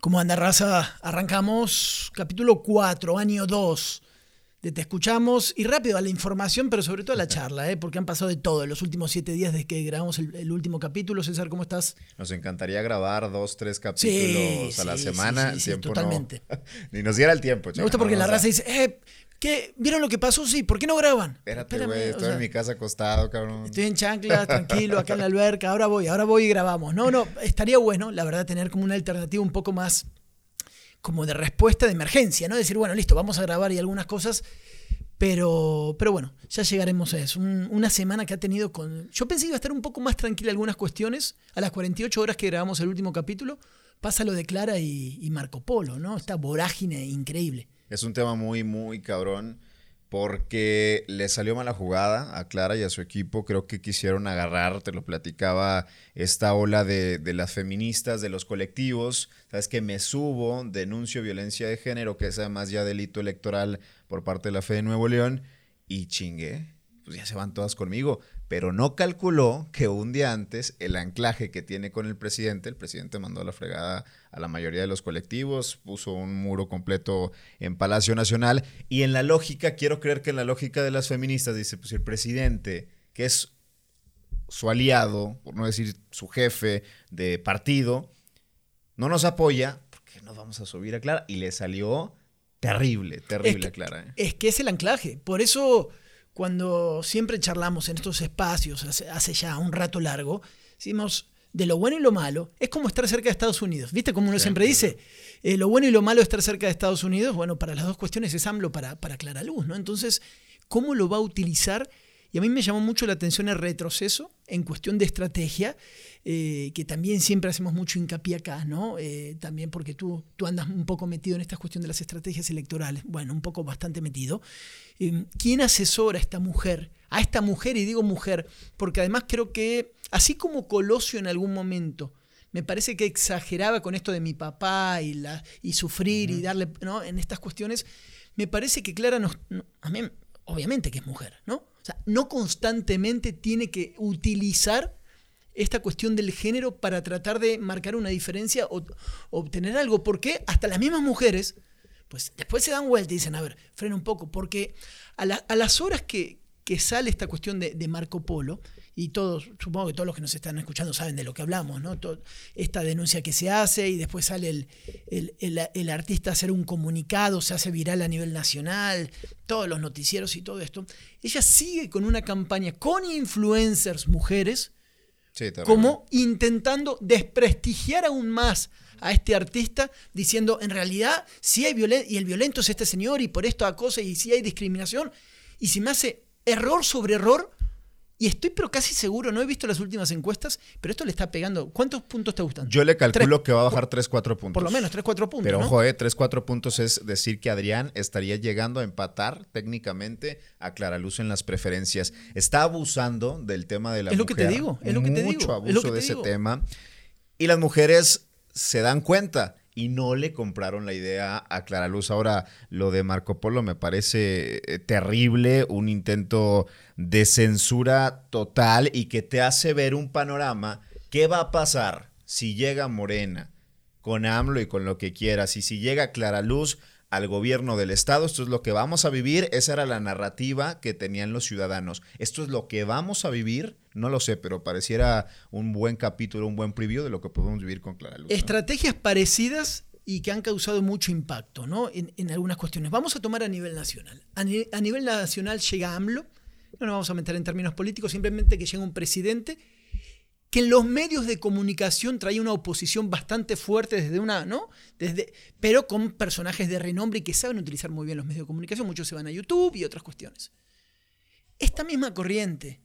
¿Cómo anda raza? Arrancamos capítulo 4, año 2 de Te Escuchamos y rápido a la información, pero sobre todo a la charla, ¿eh? porque han pasado de todo en los últimos siete días desde que grabamos el, último capítulo. César, ¿cómo estás? Nos encantaría grabar dos, tres capítulos a la semana. Sí, totalmente. ni nos diera el tiempo. Me gusta porque la raza dice, eh, ¿Qué? ¿Vieron lo que pasó? Sí, ¿por qué no graban? Espérate, güey, estoy en mi casa acostado, cabrón. Estoy en chanclas, tranquilo, acá en la alberca, ahora voy, ahora voy y grabamos. No, no, estaría bueno, la verdad, tener como una alternativa un poco más como de respuesta de emergencia, ¿no? Decir, bueno, listo, vamos a grabar y algunas cosas, pero, pero bueno, ya llegaremos a eso. una semana que ha tenido con... Yo pensé que iba a estar un poco más tranquila algunas cuestiones, a las 48 horas que grabamos el último capítulo, pasa lo de Clara y, y Marco Polo, ¿no? Esta vorágine increíble. Es un tema muy, muy cabrón porque le salió mala jugada a Clara y a su equipo. Creo que quisieron agarrar, te lo platicaba, esta ola de, de, las feministas, de los colectivos. Sabes que me subo, denuncio violencia de género, que es además ya delito electoral por parte de la Fe de Nuevo León, y chingue, pues ya se van todas conmigo pero no calculó que un día antes el anclaje que tiene con el presidente, el presidente mandó a la fregada a la mayoría de los colectivos, puso un muro completo en Palacio Nacional y en la lógica, quiero creer que en la lógica de las feministas dice, pues el presidente, que es su aliado, por no decir su jefe de partido, no nos apoya, porque nos vamos a subir a Clara? Y le salió terrible, terrible a Clara. ¿eh? Es que es el anclaje, por eso cuando siempre charlamos en estos espacios hace, ya un rato largo, decimos de lo bueno y lo malo, es como estar cerca de Estados Unidos. ¿Viste como uno siempre dice? Eh, lo bueno y lo malo de estar cerca de Estados Unidos, bueno, para las dos cuestiones es AMLO para, para Clara Luz, ¿no? Entonces, ¿cómo lo va a utilizar? Y a mí me llamó mucho la atención el retroceso en cuestión de estrategia, eh, que también siempre hacemos mucho hincapié acá, ¿no? Eh, también porque tú, tú andas un poco metido en esta cuestión de las estrategias electorales, bueno, un poco bastante metido. Eh, ¿Quién asesora a esta mujer? A esta mujer, y digo mujer, porque además creo que, así como Colosio en algún momento, me parece que exageraba con esto de mi papá y, la, y sufrir y darle, ¿no? En estas cuestiones, me parece que Clara nos, a mí, obviamente que es mujer, ¿no? O sea, no constantemente tiene que utilizar esta cuestión del género para tratar de marcar una diferencia o, obtener algo. Porque hasta las mismas mujeres, pues después se dan vuelta y dicen, a ver, frena un poco, porque a, las horas que, sale esta cuestión de Marco Polo, y todos, supongo que todos los que nos están escuchando saben de lo que hablamos, ¿no? esta denuncia que se hace y después sale el, artista a hacer un comunicado, se hace viral a nivel nacional, todos los noticieros y todo esto. Ella sigue con una campaña con influencers mujeres, como intentando desprestigiar aún más a este artista, diciendo, en realidad, si hay violencia, y el violento es este señor, y por esto acosa, y si hay discriminación, y si me hace error sobre error, y estoy pero casi seguro, no he visto las últimas encuestas, pero esto le está pegando. ¿Cuántos puntos te gustan? Yo le calculo que va a bajar 3, 4 puntos. Por lo menos 3, 4 puntos. Pero ojo, eh, 3, 4 puntos es decir que Adrián estaría llegando a empatar técnicamente a Clara Luz en las preferencias. Está abusando del tema de la es lo que te digo, es lo que te digo. Mucho abuso de ese tema. Y las mujeres se dan cuenta y no le compraron la idea a Clara Luz. Ahora, lo de Marco Polo me parece eh, terrible, un intento de censura total y que te hace ver un panorama. ¿Qué va a pasar si llega Morena con AMLO y con lo que quieras? Y si llega Clara Luz al gobierno del Estado, esto es lo que vamos a vivir, esa era la narrativa que tenían los ciudadanos. Esto es lo que vamos a vivir, no lo sé, pero pareciera un buen capítulo, un buen preview de lo que podemos vivir con Clara Luz. Estrategias parecidas y que han causado mucho impacto ¿no? en, algunas cuestiones. Vamos a tomar a nivel nacional. A, a nivel nacional llega AMLO, no nos vamos a meter en términos políticos, simplemente que llega un presidente que en los medios de comunicación traía una oposición bastante fuerte desde una, ¿no? Desde, pero con personajes de renombre y que saben utilizar muy bien los medios de comunicación, muchos se van a YouTube y otras cuestiones. Esta misma corriente,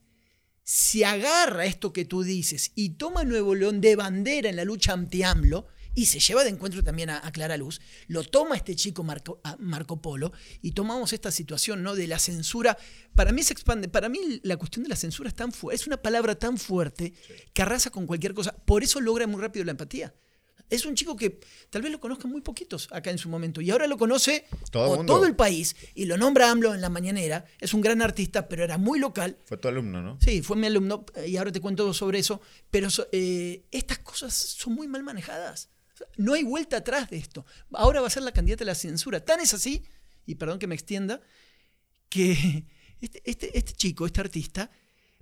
si agarra esto que tú dices y toma Nuevo León de bandera en la lucha anti-AMLO, y se lleva de encuentro también a, Clara Luz, lo toma este chico Marco, Marco, Polo y tomamos esta situación ¿no? de la censura. Para mí se expande, para mí la cuestión de la censura es, tan es una palabra tan fuerte que arrasa con cualquier cosa. Por eso logra muy rápido la empatía. Es un chico que tal vez lo conozcan muy poquitos acá en su momento y ahora lo conoce todo, todo el país y lo nombra AMLO en la mañanera. Es un gran artista, pero era muy local. Fue tu alumno, ¿no? Sí, fue mi alumno y ahora te cuento sobre eso. Pero eh, estas cosas son muy mal manejadas No hay vuelta atrás de esto. Ahora va a ser la candidata a la censura. Tan es así, y perdón que me extienda, que este, este, este chico, este artista,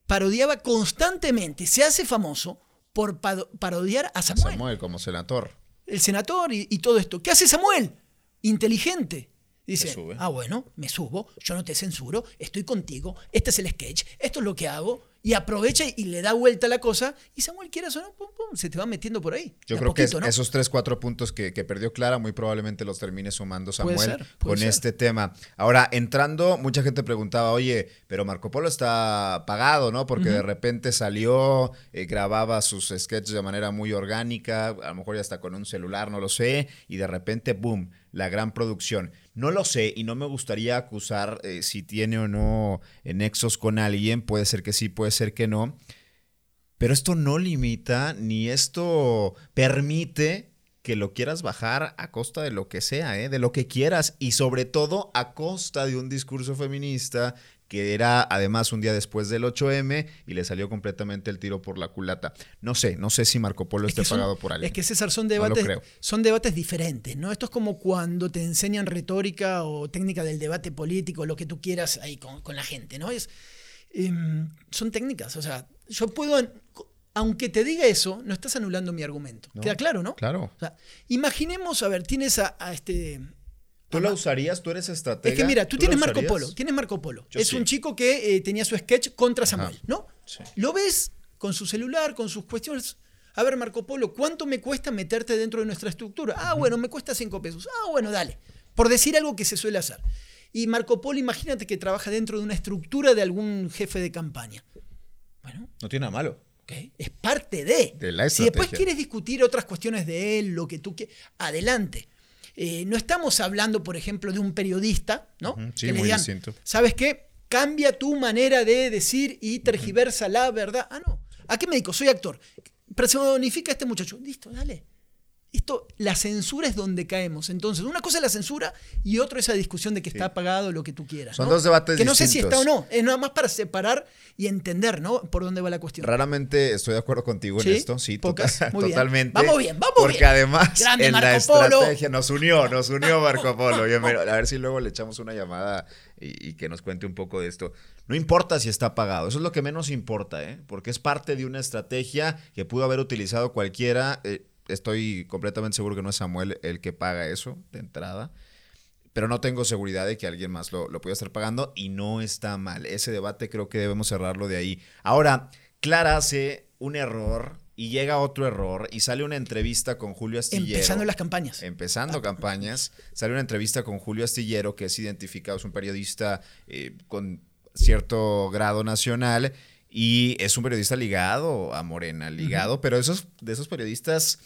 parodiaba constantemente, se hace famoso por parodiar a Samuel. Samuel como senador. El senador y, y todo esto. ¿Qué hace Samuel? Inteligente. Dice, ah, bueno, me subo, yo no te censuro, estoy contigo, este es el sketch, esto es lo que hago, y aprovecha y le da vuelta la cosa, y Samuel quiera o no, pum, pum, se te va metiendo por ahí. Yo creo que esos tres, cuatro puntos que, perdió Clara, muy probablemente los termine sumando Samuel con este tema. Ahora, entrando, mucha gente preguntaba, oye, pero Marco Polo está pagado, ¿no? Porque de repente salió, eh, grababa sus sketches de manera muy orgánica, a lo mejor ya está con un celular, no lo sé, y de repente, boom, la gran producción. No lo sé y no me gustaría acusar eh, si tiene o no nexos con alguien. Puede ser que sí, puede ser que no. Pero esto no limita ni esto permite que lo quieras bajar a costa de lo que sea, ¿eh? de lo que quieras y sobre todo a costa de un discurso feminista que era además un día después del 8M y le salió completamente el tiro por la culata. No sé, no sé si Marco Polo esté pagado por alguien. Es que César, son debates, son debates diferentes, ¿no? Esto es como cuando te enseñan retórica o técnica del debate político, lo que tú quieras ahí con, la gente, ¿no? Es, em, son técnicas, o sea, yo puedo aunque te diga eso, no estás anulando mi argumento. ¿Queda claro, no? Claro. imaginemos, a ver, tienes a este ¿Tú la usarías? ¿Tú eres estratega? Es que mira, tú, tienes Marco Polo. Tienes Marco Polo. es un chico que eh, tenía su sketch contra Samuel, ¿no? Lo ves con su celular, con sus cuestiones. A ver, Marco Polo, ¿cuánto me cuesta meterte dentro de nuestra estructura? Ah, bueno, me cuesta cinco pesos. Ah, bueno, dale. Por decir algo que se suele hacer. Y Marco Polo, imagínate que trabaja dentro de una estructura de algún jefe de campaña. Bueno. No tiene nada malo. Es parte de. de la si después quieres discutir otras cuestiones de él, lo que tú quieras, adelante. Eh, no estamos hablando, por ejemplo, de un periodista, ¿no? Sí, muy distinto. ¿Sabes qué? Cambia tu manera de decir y tergiversa la verdad. Ah, no. ¿A qué me dedico? Soy actor. Personifica a este muchacho. Listo, dale. Esto, la censura es donde caemos. Entonces, una cosa es la censura y otra esa discusión de que está apagado lo que tú quieras. Son dos debates Que no sé si está o no. Es nada más para separar y entender, ¿no? Por dónde va la cuestión. Raramente estoy de acuerdo contigo en esto. Sí, totalmente. Vamos bien, vamos porque bien. Porque además, en la estrategia nos unió, nos unió Marco Polo. a ver si luego le echamos una llamada y, que nos cuente un poco de esto. No importa si está apagado, eso es lo que menos importa, ¿eh? Porque es parte de una estrategia que pudo haber utilizado cualquiera. Eh, estoy completamente seguro que no es Samuel el que paga eso de entrada. Pero no tengo seguridad de que alguien más lo, lo pueda estar pagando y no está mal. Ese debate creo que debemos cerrarlo de ahí. Ahora, Clara hace un error y llega otro error y sale una entrevista con Julio Astillero. Empezando las campañas. Empezando campañas. Sale una entrevista con Julio Astillero, que es identificado, es un periodista eh, con cierto grado nacional y es un periodista ligado a Morena, ligado, pero esos, de esos periodistas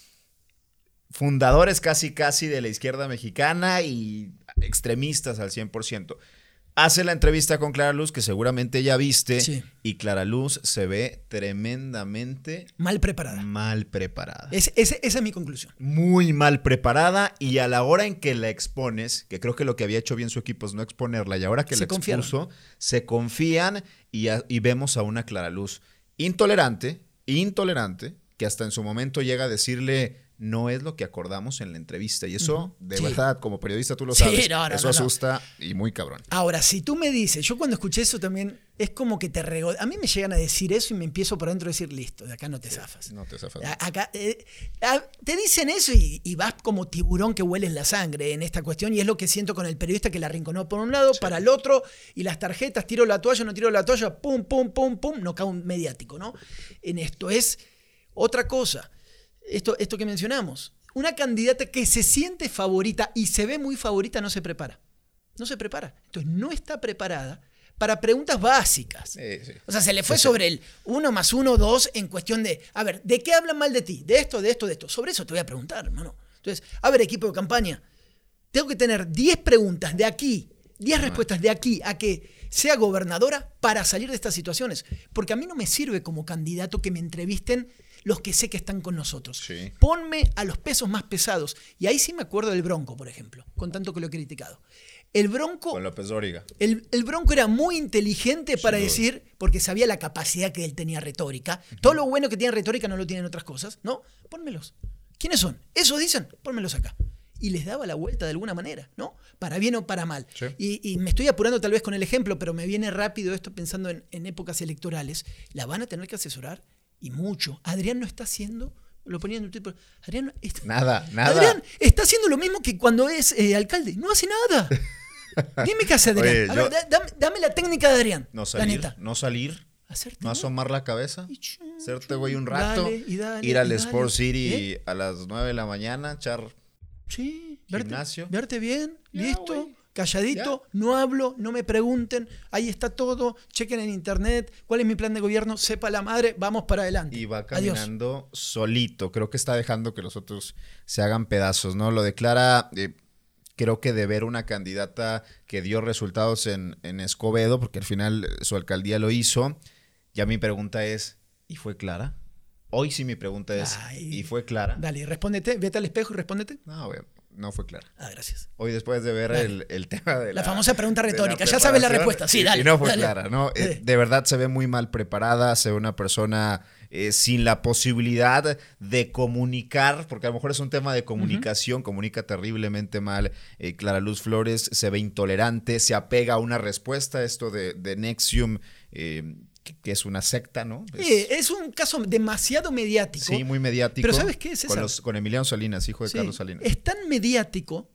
fundadores casi casi de la izquierda mexicana y extremistas al 100%. Hace la entrevista con Clara Luz, que seguramente ya viste, y Clara Luz se ve tremendamente... Mal preparada. Mal preparada. esa es mi conclusión. Muy mal preparada, y a la hora en que la expones, que creo que lo que había hecho bien su equipo es no exponerla, y ahora que la expuso, se confían y, y vemos a una Clara Luz intolerante, intolerante, que hasta en su momento llega a decirle no es lo que acordamos en la entrevista. Y eso, de verdad, como periodista tú lo sabes, eso asusta y muy cabrón. Ahora, si tú me dices, yo cuando escuché eso también, es como que te rego... A mí me llegan a decir eso y me empiezo por dentro a decir, listo, de acá no te zafas. No te zafas. Acá, eh, te dicen eso y, vas como tiburón que hueles la sangre en esta cuestión y es lo que siento con el periodista que la arrinconó por un lado, para el otro, y las tarjetas, tiro la toalla, no tiro la toalla, pum, pum, pum, pum, no cae un mediático, ¿no? En esto es otra cosa esto, esto que mencionamos. Una candidata que se siente favorita y se ve muy favorita no se prepara. No se prepara. Entonces no está preparada para preguntas básicas. O sea, se le fue sobre el uno más uno, dos en cuestión de, a ver, ¿de qué hablan mal de ti? De esto, de esto, de esto. Sobre eso te voy a preguntar, hermano. Entonces, a ver, equipo de campaña, tengo que tener 10 preguntas de aquí, 10 respuestas de aquí a que sea gobernadora para salir de estas situaciones. Porque a mí no me sirve como candidato que me entrevisten los que sé que están con nosotros. Ponme a los pesos más pesados. Y ahí sí me acuerdo del Bronco, por ejemplo, con tanto que lo he criticado. El Bronco. Con López Dóriga. El, Bronco era muy inteligente para decir, porque sabía la capacidad que él tenía retórica. Todo lo bueno que tiene retórica no lo tienen otras cosas, ¿no? Pónmelos. ¿Quiénes son? ¿Esos dicen? Pónmelos acá. Y les daba la vuelta de alguna manera, ¿no? Para bien o para mal. Sí. Y, y me estoy apurando tal vez con el ejemplo, pero me viene rápido esto pensando en, en épocas electorales. La van a tener que asesorar y mucho. Adrián no está haciendo, lo ponía en un tipo, Adrián, está- Nada, nada. Adrián está haciendo lo mismo que cuando es eh, alcalde. No hace nada. Dime qué hace Adrián. Oye, A yo- ver, da- dame, dame la técnica de Adrián. No la salir, neta. no salir, Hacerte no asomar la cabeza, hacerte güey un rato, dale, y dale, ir al y Sport dale. City ¿Eh? a las 9 de la mañana, echar Sí, Gimnasio. verte bien, Ya, listo. Calladito, no hablo, no me pregunten, ahí está todo, chequen en internet, cuál es mi plan de gobierno, sepa la madre, vamos para adelante. y va Adiós. caminando solito. Creo que está dejando que los otros se hagan pedazos, ¿no? Lo declara, eh, creo que de ver una candidata que dio resultados en, en Escobedo, porque al final eh, su alcaldía lo hizo. Ya mi pregunta es, ¿y fue clara? Hoy sí mi pregunta es, Ay. ¿y fue clara? Dale, respóndete, vete al espejo y respóndete. No, güey, no fue clara. Ah, gracias. Hoy después de ver el, el tema de la, La famosa pregunta retórica, ya sabes la respuesta. Sí, dale, Y no fue dale. clara, ¿no? Eh, de verdad se ve muy mal preparada, se ve una persona eh, sin la posibilidad de comunicar, porque a lo mejor es un tema de comunicación, comunica terriblemente mal. Eh, Clara Luz Flores se ve intolerante, se apega a una respuesta, esto de, de Nexium, eh, que, es una secta, ¿no? Es- Sí, es un caso demasiado mediático. sí, muy mediático. Pero ¿sabes qué? Con, los- con Emiliano Salinas, hijo de Sí, Carlos Salinas. Es tan mediático,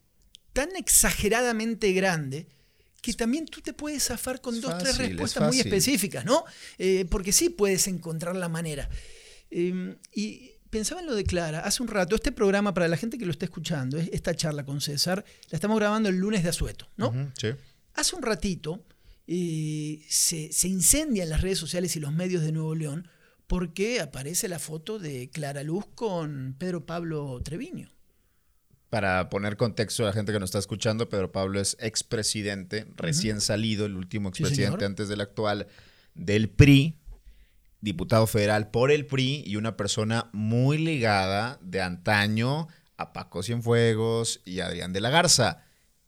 tan exageradamente grande, que también tú te puedes zafar con Es dos, tres fácil, es respuestas muy específicas, ¿no? Eh, porque sí puedes encontrar la manera. Eh, y pensaba en lo de Clara, hace un rato, este programa, para la gente que lo está escuchando, es- esta charla con César, la estamos grabando el lunes de Asueto, ¿no? Sí. Hace un ratito eh, se, se incendian las redes sociales y los medios de Nuevo León porque aparece la foto de Clara Luz con Pedro Pablo Treviño. Para poner contexto a la gente que nos está escuchando, Pedro Pablo es expresidente, recién salido, el último expresidente antes del actual del PRI, diputado federal por el PRI y una persona muy ligada de antaño a Paco Cienfuegos y a Adrián de la Garza.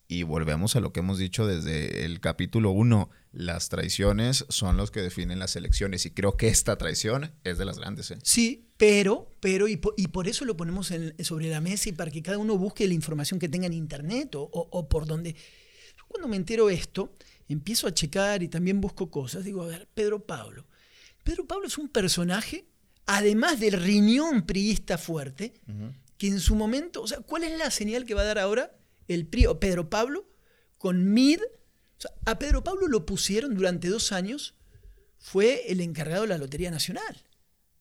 Y volvemos a lo que hemos dicho desde el capítulo 1. Las traiciones son los que definen las elecciones y creo que esta traición es de las grandes. ¿eh? Sí, pero, pero, y por, y por eso lo ponemos en- sobre la mesa y para que cada uno busque la información que tenga en internet o, o- o por donde. Yo cuando me entero esto, empiezo a checar y también busco cosas. Digo, a ver, Pedro Pablo. Pedro Pablo es un personaje, además del riñón priista fuerte, que en su momento, o sea, ¿cuál es la señal que va a dar ahora el PRI o Pedro Pablo con MID? O sea, a Pedro Pablo lo pusieron durante dos años, fue el encargado de la Lotería Nacional.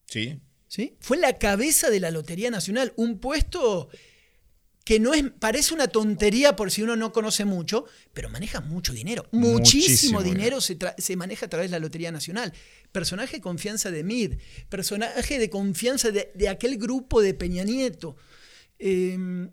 Sí, ¿sí? Fue la cabeza de la Lotería Nacional, un puesto que no es, parece una tontería por si uno no conoce mucho, pero maneja mucho dinero. Muchísimo, Muchísimo dinero se, se maneja a través de la Lotería Nacional. Personaje de confianza de MID, personaje de confianza de, de aquel grupo de Peña Nieto, eh,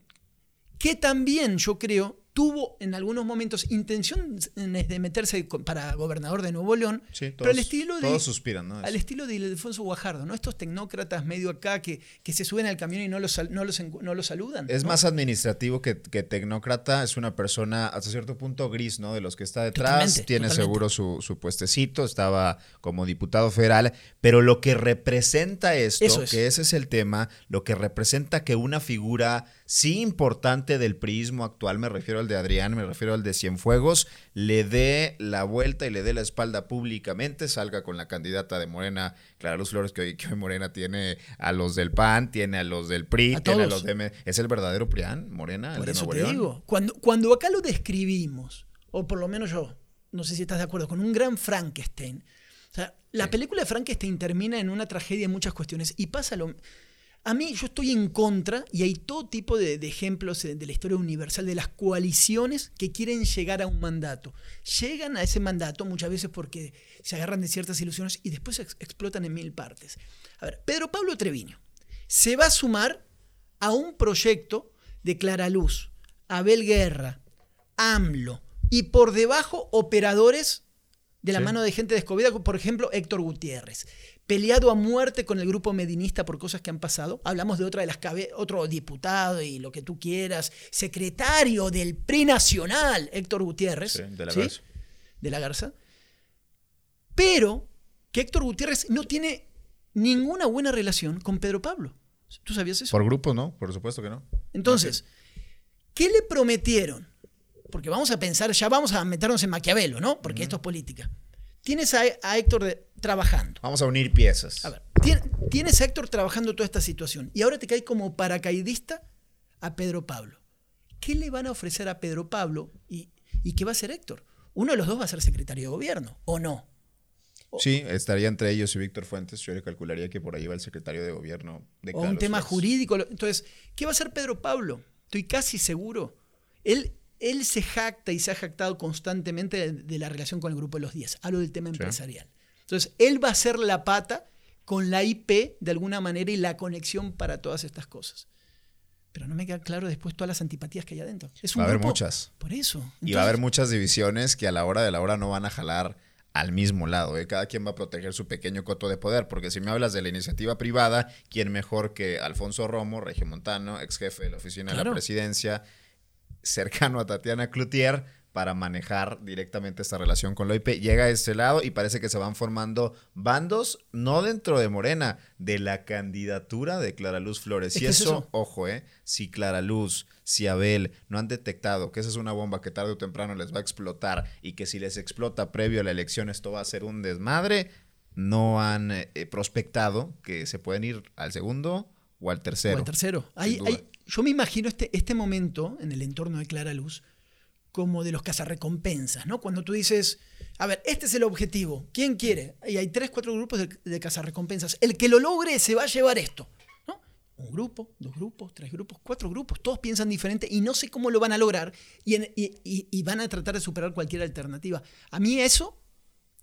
que también yo creo tuvo en algunos momentos intenciones de meterse para gobernador de Nuevo León, sí, pero al todos- estilo de, todos suspiran, ¿no? al estilo de Ildefonso Guajardo, ¿no? Estos tecnócratas medio acá que, que se suben al camión y no los, no los, no los saludan. Es ¿no? más administrativo que, que tecnócrata, es una persona hasta cierto punto gris, ¿no? De los que está detrás, Totalmente, tiene totalmente. seguro su, su puestecito, estaba como diputado federal, pero lo que representa esto, Eso es. que ese es el tema, lo que representa que una figura sí importante del priismo actual, me refiero al de Adrián, me refiero al de Cienfuegos, le dé la vuelta y le dé la espalda públicamente, salga con la candidata de Morena, Clara Luz Flores, que hoy, que hoy Morena tiene a los del PAN, tiene a los del PRI, A tiene a los de M- ¿Es el verdadero PRIAN, Morena? Por el eso te digo, cuando, cuando acá lo describimos, o por lo menos yo, no sé si estás de acuerdo, con un gran Frankenstein. O sea, la Sí. película de Frankenstein termina en una tragedia en muchas cuestiones y pasa lo... A mí yo estoy en contra, y hay todo tipo de, de ejemplos de la historia universal, de las coaliciones que quieren llegar a un mandato. Llegan a ese mandato muchas veces porque se agarran de ciertas ilusiones y después ex- explotan en mil partes. A ver, Pedro Pablo Treviño se va a sumar a un proyecto de Clara Luz, Abel Guerra, AMLO y por debajo operadores de la Sí. mano de gente descubierta, por ejemplo Héctor Gutiérrez, peleado a muerte con el grupo medinista por cosas que han pasado. Hablamos de otra de las cabe- otro diputado y lo que tú quieras, secretario del PRI nacional, Héctor Gutiérrez, Sí, de la ¿sí? Garza. de la Garza. Pero que Héctor Gutiérrez no tiene ninguna buena relación con Pedro Pablo. ¿Tú sabías eso? Por grupos, ¿no? Por supuesto que no. Entonces, ¿qué le prometieron? Porque vamos a pensar, ya vamos a meternos en Maquiavelo, ¿no? Porque esto es política. Tienes a, a Héctor de- trabajando. Vamos a unir piezas. A ver, tien- tienes a Héctor trabajando toda esta situación y ahora te cae como paracaidista a Pedro Pablo. ¿Qué le van a ofrecer a Pedro Pablo y, y qué va a hacer Héctor? Uno de los dos va a ser secretario de gobierno, ¿o no? Sí, estaría entre ellos y Víctor Fuentes. Yo le calcularía que por ahí va el secretario de gobierno de o un tema jurídico. Entonces, ¿qué va a hacer Pedro Pablo? Estoy casi seguro. Él, él se jacta y se ha jactado constantemente de, de la relación con el Grupo de los 10. Hablo del tema Sí. empresarial. Entonces, él va a ser la pata con la IP de alguna manera y la conexión para todas estas cosas. Pero no me queda claro después todas las antipatías que hay adentro. Es un Va a haber muchas. Por eso. Y va a haber muchas divisiones que a la hora de la hora no van a jalar al mismo lado. ¿eh? Cada quien va a proteger su pequeño coto de poder. Porque si me hablas de la iniciativa privada, ¿quién mejor que Alfonso Romo, regiomontano, ex jefe de la oficina de la presidencia, cercano a Tatiana Cloutier, para manejar directamente esta relación con la OIP? Llega a este lado y parece que se van formando bandos, no dentro de Morena, de la candidatura de Clara Luz Flores. Es y es eso, eso. ojo, ¿eh? Si Clara Luz, si Abel no han detectado que esa es una bomba que tarde o temprano les va a explotar y que si les explota previo a la elección esto va a ser un desmadre, no han eh, prospectado que se pueden ir al segundo o al tercero. O el tercero. Hay- yo me imagino este, este momento en el entorno de Clara Luz como de los cazarrecompensas, ¿no? Cuando tú dices, a ver, este es el objetivo, ¿quién quiere? Y hay tres, cuatro grupos de, de cazarrecompensas. El que lo logre se va a llevar esto, ¿no? Un grupo, dos grupos, tres grupos, cuatro grupos, todos piensan diferente y no sé cómo lo van a lograr y, y- van a tratar de superar cualquier alternativa. A mí eso,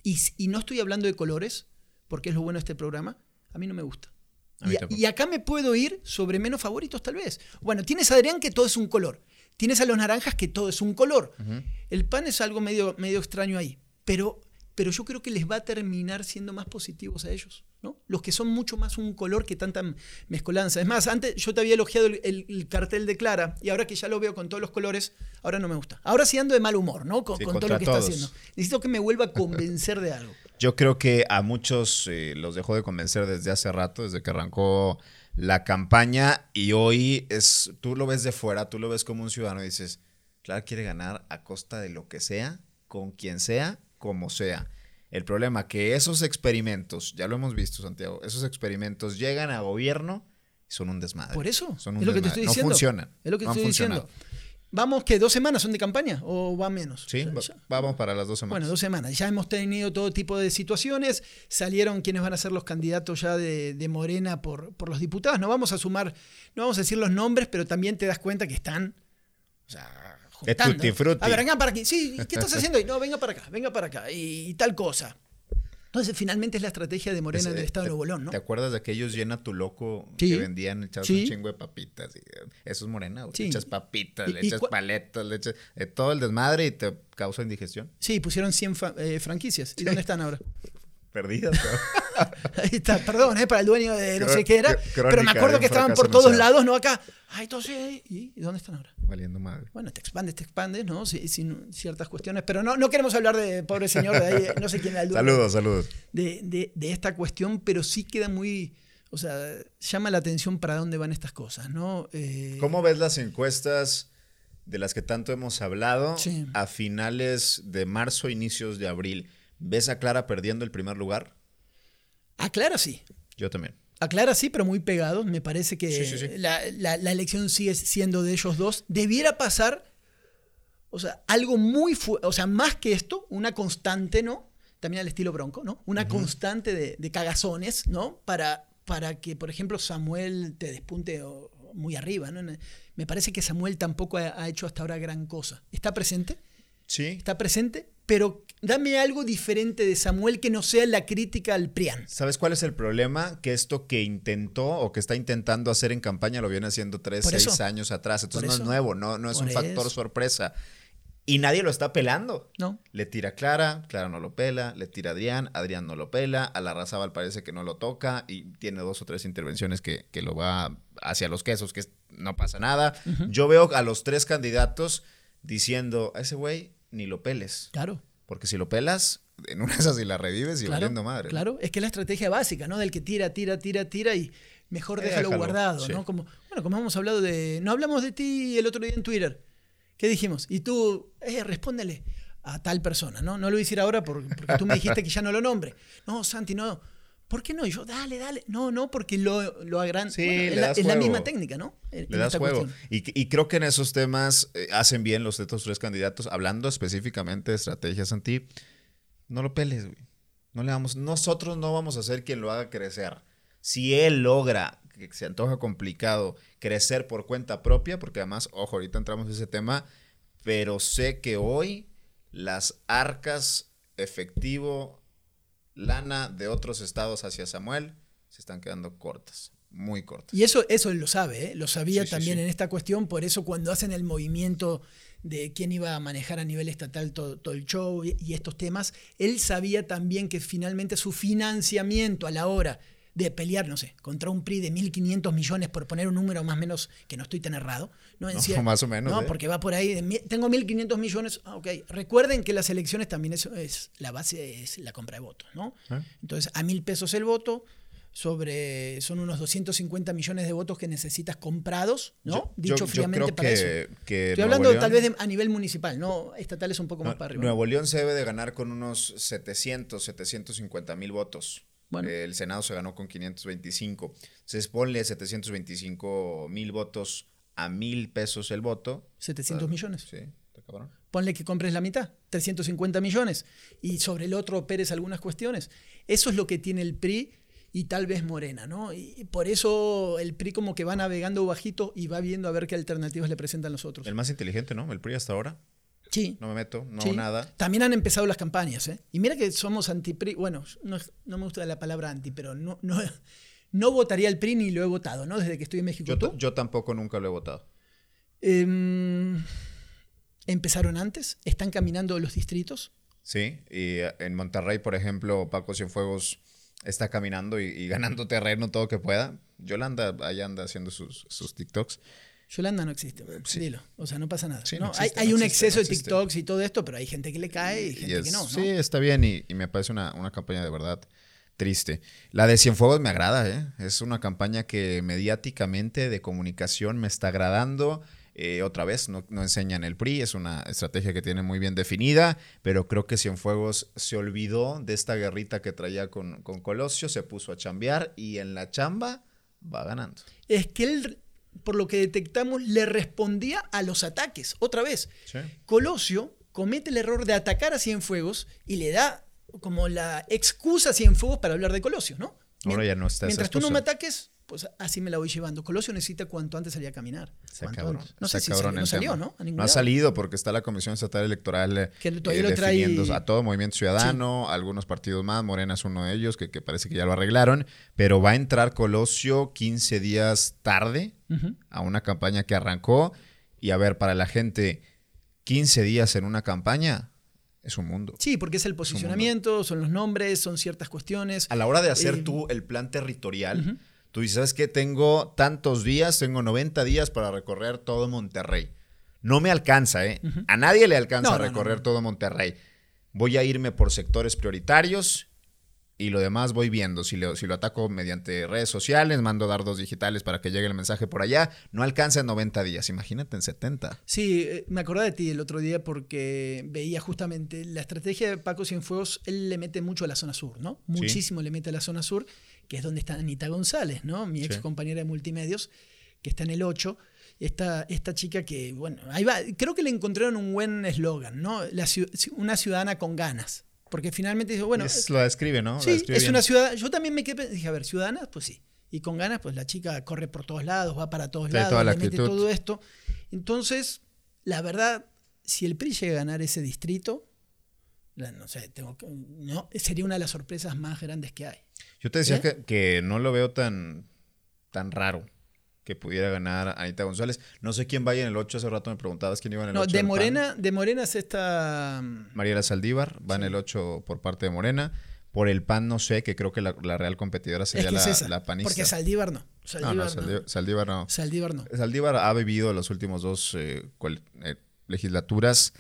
y no estoy hablando de colores, porque es lo bueno de este programa, a mí no me gusta. Y acá me puedo ir sobre menos favoritos, tal vez. Bueno, tienes a Adrián que todo es un color. Tienes a los naranjas que todo es un color. El pan es algo medio, medio extraño ahí. Pero, pero yo creo que les va a terminar siendo más positivos a ellos. ¿no? Los que son mucho más un color que tanta mezcolanza. Es más, antes yo te había elogiado el, el- el cartel de Clara y ahora que ya lo veo con todos los colores, ahora no me gusta. Ahora sí ando de mal humor, ¿no? Con, Sí, con todo lo que está haciendo. Necesito que me vuelva a convencer de algo. Yo creo que a muchos eh, los dejó de convencer desde hace rato, desde que arrancó la campaña y hoy es, tú lo ves de fuera, tú lo ves como un ciudadano y dices, claro, quiere ganar a costa de lo que sea, con quien sea, como sea. El problema que esos experimentos, ya lo hemos visto Santiago, esos experimentos llegan a gobierno y son un desmadre. Por eso. Son un es lo que te desmadre. estoy No diciendo. funcionan. Es lo que no te estoy diciendo. Vamos, que dos semanas son de campaña o va menos. Sí, va- vamos para las dos semanas. Bueno, dos semanas. Ya hemos tenido todo tipo de situaciones. Salieron quienes van a ser los candidatos ya de, de Morena por, por los diputados. No vamos a sumar, no vamos a decir los nombres, pero también te das cuenta que están. O sea, Es juntando. tutti frutti. A ver, venga para aquí. Sí, ¿y ¿qué estás haciendo? ahí? No, venga para acá, venga para acá. Y, y tal cosa. Entonces, finalmente es la estrategia de Morena Es, en el eh, estado de Nuevo León, ¿no? ¿Te acuerdas de aquellos llena tu loco Sí. que vendían echados Sí. un chingo de papitas? Y, eh, eso es morena, güey. Sí. Le echas papitas, Y- le y echas paletas, le echas eh, todo el desmadre y te causa indigestión. Sí, pusieron 100 fa- eh, franquicias. ¿Y dónde están ahora? Perdidas. Ahí está, perdón, ¿eh? para el dueño de no sé qué era, pero me acuerdo que estaban por todos lados, ¿no? Acá, ay, entonces, ¿y dónde están ahora? Valiendo madre. Bueno, te expandes, te expandes, ¿no? Sí, Sin ciertas cuestiones, pero no, no queremos hablar de pobre señor de ahí, no sé quién era el dueño Saludos, saludos. de, de- de esta cuestión, pero sí queda muy, o sea, llama la atención para dónde van estas cosas, ¿no? Eh, ¿Cómo ves las encuestas de las que tanto hemos hablado Sí. a finales de marzo, inicios de abril? ¿Ves a Clara perdiendo el primer lugar? A Clara sí, Yo también. a Clara sí, pero muy pegados. Me parece que Sí, sí, sí. La, la- la elección sigue siendo de ellos dos. Debiera pasar, o sea, algo muy, fu- o sea, más que esto, una constante, ¿no? También al estilo bronco, ¿no? Una constante de, de cagazones, ¿no? Para, para que, por ejemplo, Samuel te despunte o- muy arriba, ¿no? Me parece que Samuel tampoco ha, ha hecho hasta ahora gran cosa. ¿Está presente? Sí. Está presente, pero dame algo diferente de Samuel que no sea la crítica al Prián. ¿Sabes cuál es el problema? Que esto que intentó o que está intentando hacer en campaña lo viene haciendo tres, Por seis eso. años atrás. Entonces Por no es nuevo, no, no es un factor eso. sorpresa. Y nadie lo está pelando. ¿No? Le tira a Clara, Clara no lo pela, le tira a Adrián, Adrián no lo pela, a la Razábal parece que no lo toca y tiene dos o tres intervenciones que, que lo va hacia los quesos, que no pasa nada. Yo veo a los tres candidatos diciendo, a ese güey ni lo peles, Claro. porque si lo pelas, en una de esas y la revives y Claro, valiendo madre. Claro, es que es la estrategia básica, ¿no? Del que tira, tira, tira, tira y mejor déjalo, déjalo, guardado, sí. ¿no? Como, bueno, como hemos hablado de. No hablamos de ti el otro día en Twitter. ¿Qué dijimos? Y tú, eh, respóndele a tal persona, ¿no? No lo voy a decir ahora por- porque tú me dijiste que ya no lo nombre. No, Santi, no. ¿Por qué no? Y yo, dale, dale. No, no, porque lo, lo agran... Sí, bueno, le es, la, es la misma técnica, ¿no? En- Le das juego. Y, y creo que en esos temas eh, hacen bien los estos tres candidatos, hablando específicamente de estrategias anti. No lo peles, güey. No le vamos, nosotros no vamos a ser quien lo haga crecer. Si él logra, que se antoja complicado, crecer por cuenta propia, porque además, ojo, ahorita entramos en ese tema, pero sé que hoy las arcas efectivo, lana de otros estados hacia Samuel se están quedando cortas, muy cortas. Y eso, eso él lo sabe, ¿eh? lo sabía Sí, sí, también sí. en esta cuestión, por eso cuando hacen el movimiento de quién iba a manejar a nivel estatal todo, todo el show y, y estos temas, él sabía también que finalmente su financiamiento a la hora de pelear, no sé, contra un PRI de 1.500 millones, por poner un número más o menos, que no estoy tan errado, ¿no? En No, cier- más o menos, No, ¿eh? porque va por ahí, de tengo 1.500 millones, ah, ok. Recuerden que las elecciones también es, es- la base es la compra de votos, ¿no? ¿Eh? Entonces, a mil pesos el voto, sobre son unos 250 millones de votos que necesitas comprados, ¿no? Yo- Dicho yo- yo fríamente creo para que- eso. que Estoy Nuevo hablando León- tal vez de- a nivel municipal, no estatal es un poco más para arriba. Nuevo León se debe de ganar con unos 700, 750 mil votos. Bueno. El Senado se ganó con 525. Entonces ponle 725 mil votos a mil pesos el voto. 700 Ah, millones. Sí, está cabrón. Ponle que compres la mitad, 350 millones, y sobre el otro operes algunas cuestiones. Eso es lo que tiene el PRI y tal vez Morena, ¿no? Y por eso el PRI como que va navegando bajito y va viendo a ver qué alternativas le presentan los otros. El más inteligente, ¿no? El PRI hasta ahora. Sí. No me meto, no Sí. hago nada. También han empezado las campañas, ¿eh? Y mira que somos anti-PRI. Bueno, no, no me gusta la palabra anti, pero no, no, no votaría al PRI ni lo he votado, ¿no? Desde que estoy en México. Yo, ¿Tú? yo tampoco nunca lo he votado. Em, empezaron antes, están caminando los distritos. Sí, y eh, en Monterrey, por ejemplo, Paco Cienfuegos está caminando y, y ganando terreno todo que pueda. Yolanda allá anda haciendo sus, sus TikToks. Yolanda no existe, Sí. dilo. O sea, no pasa nada. Sí, ¿no? no existe, hay un exceso no de. TikToks y todo esto, pero hay gente que le cae y gente es- que no, ¿no? Sí, está bien y, y me parece una, una campaña de verdad triste. La de Cienfuegos me agrada, ¿eh? Es una campaña que mediáticamente de comunicación me está agradando. Eh, otra vez, no, no enseñan el PRI, es una estrategia que tiene muy bien definida, pero creo que Cienfuegos se olvidó de esta guerrita que traía con, con Colosio, se puso a chambear y en la chamba va ganando. Es que él, por lo que detectamos, le respondía a los ataques. Otra vez, Sí. Colosio comete el error de atacar a Cienfuegos y le da como la excusa a Cienfuegos para hablar de Colosio, ¿no? Ahora ya no está Mientras tú no me ataques, pues así me la voy llevando. Colosio necesita cuanto antes salir a caminar. Cabrón. No sé si salió, no salió. ¿no? A No ha salido porque está la Comisión Estatal Electoral Que todavía eh, lo trae- definiendo a todo Movimiento Ciudadano, algunos partidos más, Morena es uno de ellos, que, que parece que ya lo arreglaron, pero va a entrar Colosio 15 días tarde a una campaña que arrancó. Y a ver, para la gente, 15 días en una campaña es un mundo. Sí, porque es el posicionamiento, son los nombres, son ciertas cuestiones. A la hora de hacer Eh, tú el plan territorial. Tú dices, ¿sabes qué? Tengo tantos días, tengo 90 días para recorrer todo Monterrey. No me alcanza, ¿eh? A nadie le alcanza No, no, recorrer no. todo Monterrey. Voy a irme por sectores prioritarios y lo demás voy viendo. Si lo, si lo ataco mediante redes sociales, mando dardos digitales para que llegue el mensaje por allá, no alcanza en 90 días. Imagínate en 70. Sí, eh, me acordé de ti el otro día porque veía justamente la estrategia de Paco Cienfuegos, él le mete mucho a la zona sur, ¿no? Muchísimo le mete a la zona sur, que es donde está Anita González, ¿no? Mi Sí. ex compañera de multimedios, que está en el 8. Esta, esta chica que, bueno, ahí va, creo que le encontraron un buen eslogan, ¿no? La una ciudadana con ganas. Porque finalmente dice, bueno, Es- lo describe, ¿no? Sí, describe es bien. una ciudad. Yo también me quedé, dije, a ver, ciudadanas, pues sí. Y con ganas, pues la chica corre por todos lados, va para todos Trae lados, toda la le mete todo esto. Entonces, la verdad, si el PRI llega a ganar ese distrito, no sé, tengo que- no, sería una de las sorpresas más grandes que hay. Yo te decía ¿Eh? que, que no lo veo tan, tan raro que pudiera ganar Anita González. No sé quién vaya en el 8. Hace rato me preguntabas quién iba en el 8. No, de del PAN. Morena, de Morena es esta. Mariela Saldívar va en Sí. el 8 por parte de Morena. Por el PAN no sé, que creo que la, la real competidora Es sería que es la, la panista. Porque Saldívar no. no, Saldívar no, no. Saldívar, Saldívar no. Saldívar no. Saldívar ha vivido los últimos dos eh, cual- eh, legislaturas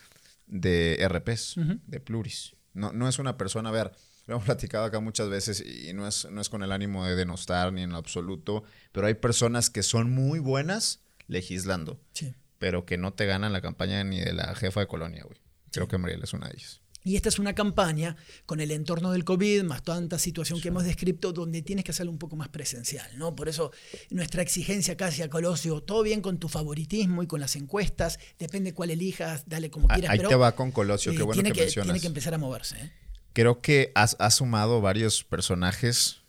de RPs, Ujú. de pluris. No, no es una persona, a ver, lo hemos platicado acá muchas veces y no es, no es con el ánimo de denostar ni en lo absoluto, pero hay personas que son muy buenas legislando, Sí. pero que no te ganan la campaña ni de la jefa de colonia, güey. Creo que Mariela es una de ellas. Y esta es una campaña con el entorno del COVID, más tanta situación que hemos descrito, donde tienes que hacerlo un poco más presencial, ¿no? Por eso nuestra exigencia casi a Colosio, todo bien con tu favoritismo y con las encuestas, depende cuál elijas, dale como Ah, quieras, Ahí pero te va con Colosio, qué eh, bueno tiene, que, que, mencionas. tiene que empezar a moverse. ¿eh? Creo que has, has sumado varios personajes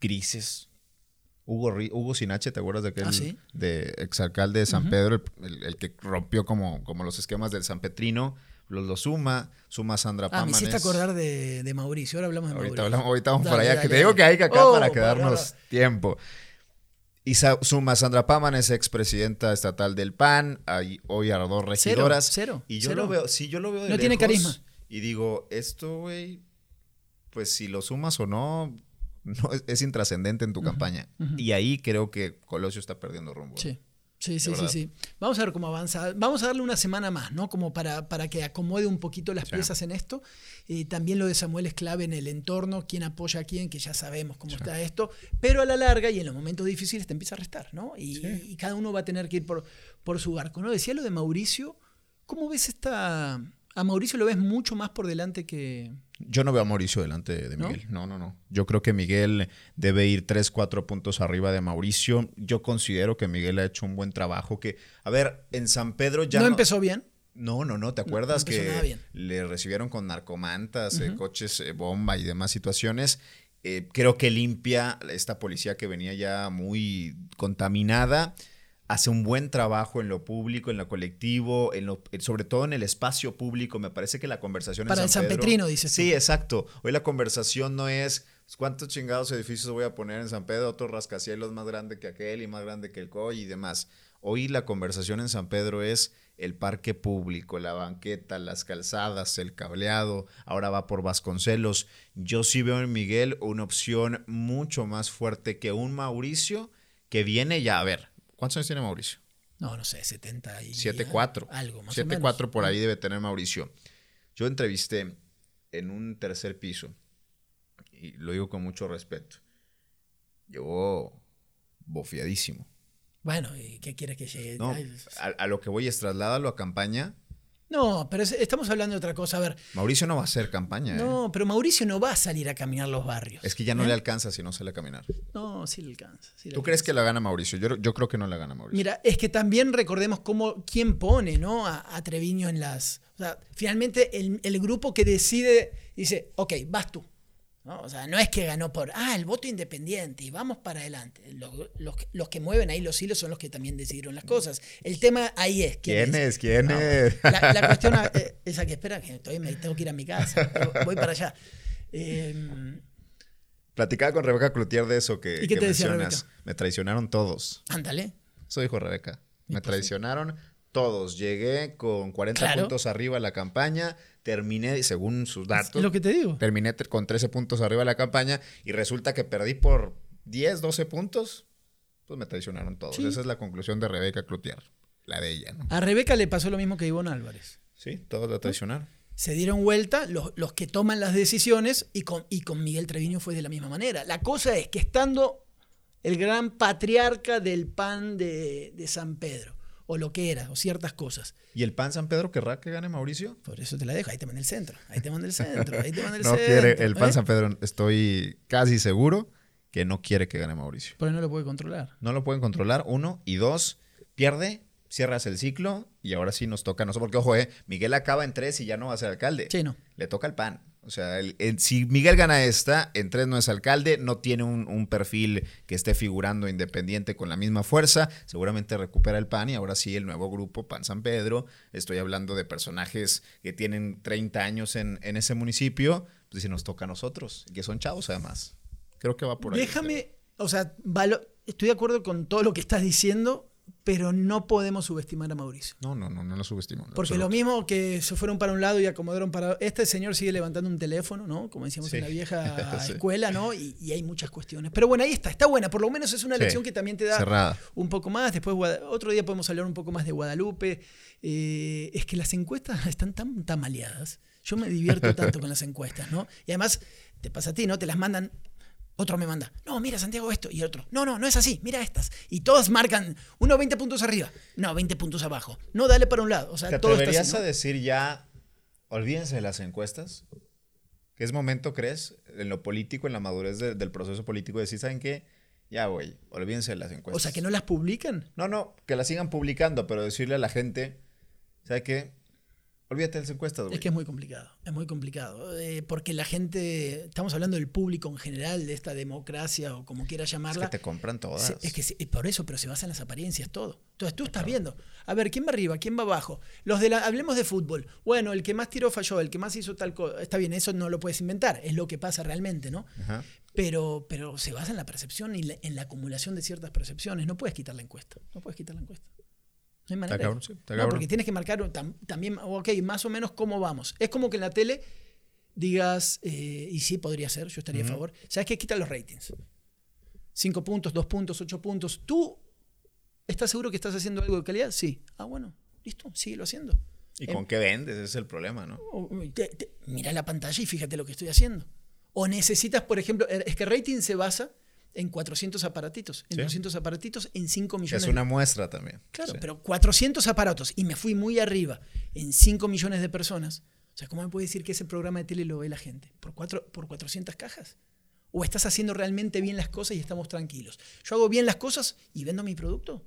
grises. Hugo, Hugo Sinache, ¿te acuerdas de aquel Ah, sí. de exalcalde de San Pedro, el, el- el que rompió como, como los esquemas del San Petrino? Los lo suma, suma a Sandra Ah, me Pámanes. hiciste acordar de, de Mauricio, ahora hablamos de Ahorita, Mauricio. hablamos, ahorita vamos Dale, por allá, dale, que te digo que hay que acá Oh, para para quedarnos tiempo. Y suma Sandra Pámanes, expresidenta estatal del PAN, hay hoy a dos regidoras. cero, Y yo cero. lo veo, sí, yo lo veo de No tiene carisma. Y digo, esto, güey, pues si lo sumas o no, no es, es intrascendente en tu campaña. Y ahí creo que Colosio está perdiendo rumbo. Sí. Sí, sí, sí, verdad. sí. Vamos a ver cómo avanza. Vamos a darle una semana más, ¿no? Como para, para que acomode un poquito las Sí. piezas en esto. Eh, también lo de Samuel es clave en el entorno, quién apoya a quién, que ya sabemos cómo está esto. Pero a la larga y en los momentos difíciles te empieza a restar, ¿no? Y, Sí. y cada uno va a tener que ir por, por su barco, ¿no? Decía lo de Mauricio. ¿Cómo ves esta...? A Mauricio lo ves mucho más por delante que... Yo no veo a Mauricio delante de. Miguel. ¿No? no, no, Yo creo que Miguel debe ir 3, 4 puntos arriba de Mauricio. Yo considero que Miguel ha hecho un buen trabajo. Que, a ver, en San Pedro ya no, no, empezó bien. No, no, no. ¿Te acuerdas no que le recibieron con narcomantas, eh, coches eh, bomba y demás situaciones? Eh, creo que limpia esta policía que venía ya muy contaminada. Hace un buen trabajo en lo público, en lo colectivo, en lo, sobre todo en el espacio público. Me parece que la conversación Para en el San San Pedro- Petrino, dices tú. Sí, exacto. Hoy la conversación no es cuántos chingados edificios voy a poner en San Pedro, otro rascacielos más grande que aquel y más grande que el COI y demás. Hoy la conversación en San Pedro es el parque público, la banqueta, las calzadas, el cableado, ahora va por Vasconcelos. Yo sí veo en Miguel una opción mucho más fuerte que un Mauricio que viene ya, a ver, ¿cuántos años tiene Mauricio? No, no sé, 70 y... 7-4. Algo, más o 7-4 menos. por ahí debe tener Mauricio. Yo entrevisté en un tercer piso, y lo digo con mucho respeto. Llegó bofiadísimo. Bueno, ¿y qué quieres que llegue? No, a, a lo que voy es trasládalo a campaña. No, pero es- estamos hablando de otra cosa. A ver, Mauricio no va a hacer campaña. ¿eh? no, pero Mauricio no va a salir a caminar los barrios. Es que ya no ¿eh? le alcanza si no sale a caminar. No, sí le alcanza. sí le ¿Tú crees que la gana Mauricio? Yo, yo creo que no la gana Mauricio. Mira, es que también recordemos cómo, quién pone ¿no? a, a Treviño en las... O sea, finalmente el, el grupo que decide dice, ok, vas tú. ¿No? O sea, no es que ganó por, ah, el voto independiente y vamos para adelante. Los, los que- los que mueven ahí los hilos son los que también decidieron las cosas. El tema ahí es... ¿Quién es? ¿Quién No, es? La, la cuestión eh, esa que espera, que todavía me tengo que ir a mi casa, voy para allá. Eh, Platicaba con Rebeca Cloutier de eso que, ¿Y qué que te decía mencionas. Me traicionaron todos. ándale. Eso dijo Rebeca. ¿Y Me traicionaron todos. Llegué con 40 Claro. puntos arriba de la campaña. Terminé, según sus Es datos, lo que te digo. terminé te- con 13 puntos arriba de la campaña y resulta que perdí por 10, 12 puntos. Pues me traicionaron todos. Sí. Esa es la conclusión de Rebeca Cloutier. La de ella, ¿no? A Rebeca le pasó lo mismo que a Ivonne Álvarez. Sí, todos la traicionaron. Se dieron vuelta los, los que toman las decisiones y con, y con Miguel Treviño fue de la misma manera. La cosa es que estando el gran patriarca del pan de, de San Pedro, o lo que era, o ciertas cosas, ¿Y el PAN San Pedro querrá que gane Mauricio? por eso te la dejo, ahí te manda el centro, ahí te manda el centro, ahí te manda el No centro. quiere, el PAN ¿eh? San Pedro, estoy casi seguro que no quiere que gane Mauricio. Pero no lo puede controlar. No lo pueden controlar, uno. Y dos, pierde, cierras el ciclo y ahora sí nos toca a nosotros. Porque, ojo, eh, Miguel acaba en tres y ya no va a ser alcalde. Sí, no. Le toca el PAN. O sea, el- si Miguel gana esta, en tres no es alcalde, no tiene un, perfil que esté figurando independiente con la misma fuerza, seguramente recupera el PAN y ahora sí el nuevo grupo PAN San Pedro. Estoy hablando de personajes que tienen 30 años en, ese municipio, pues si nos toca a nosotros, que son chavos además. Creo que va por ahí. Déjame, o sea, estoy de acuerdo con todo lo que estás diciendo, pero no podemos subestimar a Mauricio. No, no, no, no lo subestimo. en Porque absoluto. lo mismo que se fueron para un lado y acomodaron para Este señor sigue levantando un teléfono, ¿no? Como decíamos Sí. en la vieja Sí. escuela, ¿no? Y, y hay muchas cuestiones. Pero bueno, ahí está, está buena. Por lo menos es una Sí. lección que también te da Cerrada. un poco más. Después, otro día podemos hablar un poco más de Guadalupe. Eh, es que las encuestas están tan tamaleadas. Yo me divierto tanto con las encuestas, ¿no? Y además, te pasa a ti, ¿no? Te las mandan, otro me manda, no, mira Santiago esto, y otro, no, no, no es así, mira estas. Y todos marcan, uno 20 puntos arriba, no, 20 puntos abajo, no, dale para un lado. O sea, ¿Te todo está atreverías así, ¿no? a decir ya, olvídense de las encuestas? ¿Que es momento, crees, en lo político, en la madurez de- del proceso político, de decir, ¿saben qué? Ya, güey, olvídense de las encuestas. O sea, que no las publican. No, no, que las sigan publicando, pero decirle a la gente, ¿sabe qué? Olvídate de las encuestas, güey. Es que es muy complicado, es muy complicado. eh, porque la gente, estamos hablando del público en general, de esta democracia o como quieras Es llamarla. que te compran todas. Se- es que se- por eso, pero se basa en las apariencias todo. Entonces tú estás viendo, a ver, ¿quién va arriba? ¿Quién va abajo? Los de la, hablemos de fútbol. Bueno, el que más tiró falló, el que más hizo tal cosa. Está bien, eso no lo puedes inventar, es lo que pasa realmente, ¿no? Ajá. Pero, pero se basa en la percepción y la- en la acumulación de ciertas percepciones. No puedes quitar la encuesta. No puedes quitar la encuesta. No hay manera. cabrón, sí, está No, cabrón. porque tienes que marcar tam- también, ok, más o menos cómo vamos. Es como que en la tele digas, eh, y sí podría ser, yo estaría a favor. ¿Sabes qué? Quita los ratings. Cinco puntos, dos puntos, ocho puntos. ¿Tú estás seguro que estás haciendo algo de calidad? Sí. Ah, bueno, listo, síguelo haciendo. ¿Y Em- con qué vendes? Ese es el problema, ¿no? o- te- te- mira la pantalla y fíjate lo que estoy haciendo. O necesitas, por ejemplo, er, es que rating se basa en 400 aparatitos, en Sí. 200 aparatitos, en 5 millones. Es una muestra también. Claro, Sí. pero 400 aparatos y me fui muy arriba en 5 millones de personas. O sea, ¿cómo me puedes decir que ese programa de tele lo ve la gente? ¿Por, cuatro, por 400 cajas? ¿O estás haciendo realmente bien las cosas y estamos tranquilos? Yo hago bien las cosas y vendo mi producto.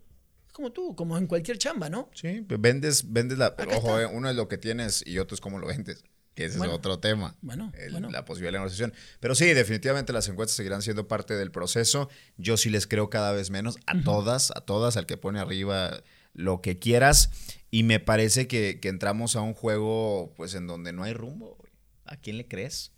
Es como tú, como en cualquier chamba, ¿no? Sí, vendes, vendes la. Acá ojo, está. eh, uno es lo que tienes y otro es cómo lo vendes. Que ese Bueno. es otro tema. Bueno, el- bueno. La posibilidad de la negociación. Pero sí, definitivamente las encuestas seguirán siendo parte del proceso. Yo sí les creo cada vez menos. A todas, a todas, al que pone arriba lo que quieras. Y me parece que, que entramos a un juego, pues, en donde no hay rumbo. ¿A quién le crees?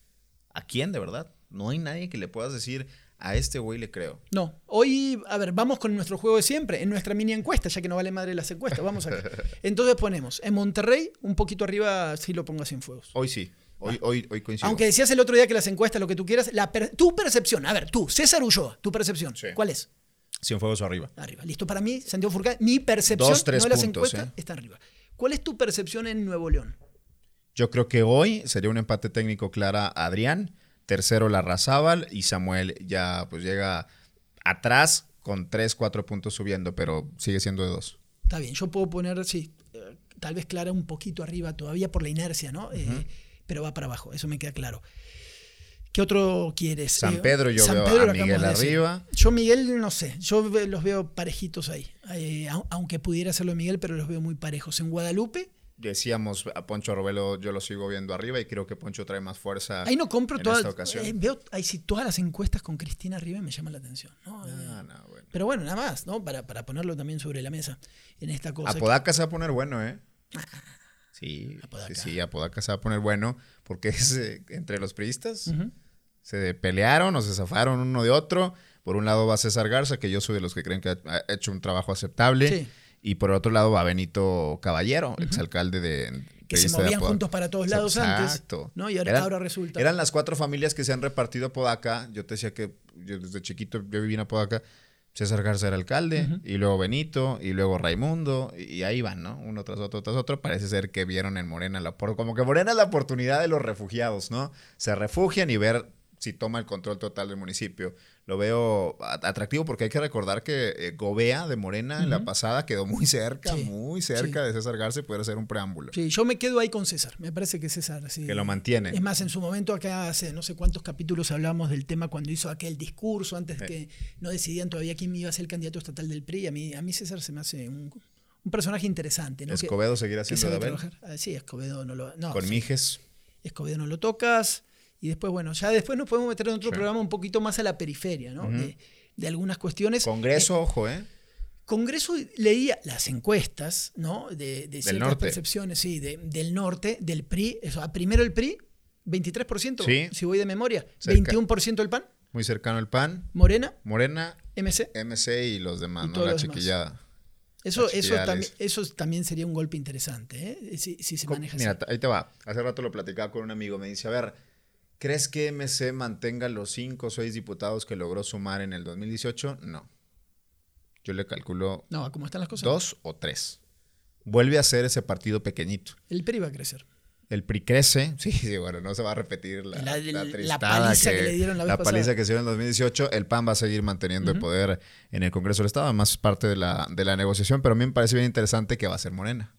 ¿A quién, de verdad? No hay nadie que le puedas decir, a este güey le creo. No, hoy, a ver, vamos con nuestro juego de siempre, en nuestra mini encuesta, ya que no vale madre las encuestas, vamos acá. Entonces ponemos, en Monterrey, un poquito arriba, sí lo pongo a fuegos. Hoy sí. Hoy, hoy, hoy coincido. Aunque decías el otro día que las encuestas, lo que tú quieras, la per- tu percepción, a ver, tú, César Ulloa, tu percepción, Sí. ¿cuál es? Cienfuegos o arriba. Arriba. Listo, para mí, Santiago Furcada, mi percepción, Dos, tres no de las puntos, encuestas, ¿eh? está arriba. ¿Cuál es tu percepción en Nuevo León? Yo creo que hoy sería un empate técnico clara Adrián, tercero la Razábal y Samuel ya pues llega atrás con 3, 4 puntos subiendo, pero sigue siendo de dos. Está bien, yo puedo poner, sí, eh, tal vez Clara un poquito arriba todavía por la inercia, ¿no? Eh, pero va para abajo, eso me queda claro. ¿Qué otro quieres? San Eh, Pedro, yo veo a lo Miguel de arriba. Yo Miguel, no sé, yo los veo parejitos ahí. Eh, au- aunque pudiera hacerlo Miguel, pero los veo muy parejos. En Guadalupe, Decíamos a Poncho Robelo, yo lo sigo viendo arriba y creo que Poncho trae más fuerza. ahí no compro en todas. esta ocasión. eh, veo ahí sí todas las encuestas con Cristina y me llama la atención. ¿no? Eh, Ah, no, bueno. Pero bueno, nada más, ¿no? Para, para ponerlo también sobre la mesa en esta cosa. que- Apodaca se va a poner bueno, ¿eh? Sí, Apodaca. sí, sí, Apodaca se va a poner bueno porque es eh, entre los priistas. Se pelearon o se zafaron uno de otro. Por un lado va César Garza, que yo soy de los que creen que ha ha hecho un trabajo aceptable. Sí. Y por otro lado va Benito Caballero, exalcalde de... Que se movían juntos para todos lados antes, Exacto. ¿no? Y ahora- Eran- ahora resulta- Eran las cuatro familias que se han repartido Apodaca. Yo te decía que yo desde chiquito yo viví en Apodaca. César Garza era alcalde, y luego Benito, y luego Raimundo, y, y ahí van, ¿no? Uno tras otro, tras otro. Parece ser que vieron en Morena la por- como que Morena es la oportunidad de los refugiados, ¿no? Se refugian y ver si toma el control total del municipio. Lo veo atractivo porque hay que recordar que eh, Gobea de Morena en la pasada quedó muy cerca, Sí, muy cerca de César Garza y puede ser un preámbulo. Sí, yo me quedo ahí con César. Me parece que César sí. Que lo mantiene. Es más, en su momento acá hace no sé cuántos capítulos hablamos del tema cuando hizo aquel discurso antes que no decidían todavía quién iba a ser el candidato estatal del PRI. A mí, a mí César se me hace un, un personaje interesante. ¿no? Escobedo seguirá siendo de trabajar. Ah, sí, Escobedo no lo. No, Con Mijes. Escobedo no lo tocas. Y después, bueno, ya después nos podemos meter en otro Sí. programa un poquito más a la periferia, ¿no? de, de algunas cuestiones. Congreso, ojo, ¿eh? Congreso leía las encuestas, ¿no? De, de ciertas norte. percepciones, sí, de- del norte, del PRI. Eso, ah, primero el PRI, 23%, Sí. si voy de memoria. Cerca. 21% el PAN, Muy cercano el PAN. Morena, Morena, MC. MC y los demás, Y ¿no? La demás. chiquillada. Eso, eso, también, eso también sería un golpe interesante, ¿eh? Si, si se maneja Mira, así. ahí te va. Hace rato lo platicaba con un amigo. Me dice, a ver, ¿crees que MC mantenga los 5 o 6 diputados que logró sumar en el 2018? No. Yo le calculo No, ¿cómo están las cosas? dos o tres. Vuelve a ser ese partido pequeñito. El PRI va a crecer. El PRI crece, sí, sí, bueno, no se va a repetir la, La- la la paliza que le dieron la vez paliza pasada. que se dio en 2018. El PAN va a seguir manteniendo el poder en el Congreso del Estado, además parte de la, de la negociación, pero a mí me parece bien interesante que va a ser Morena.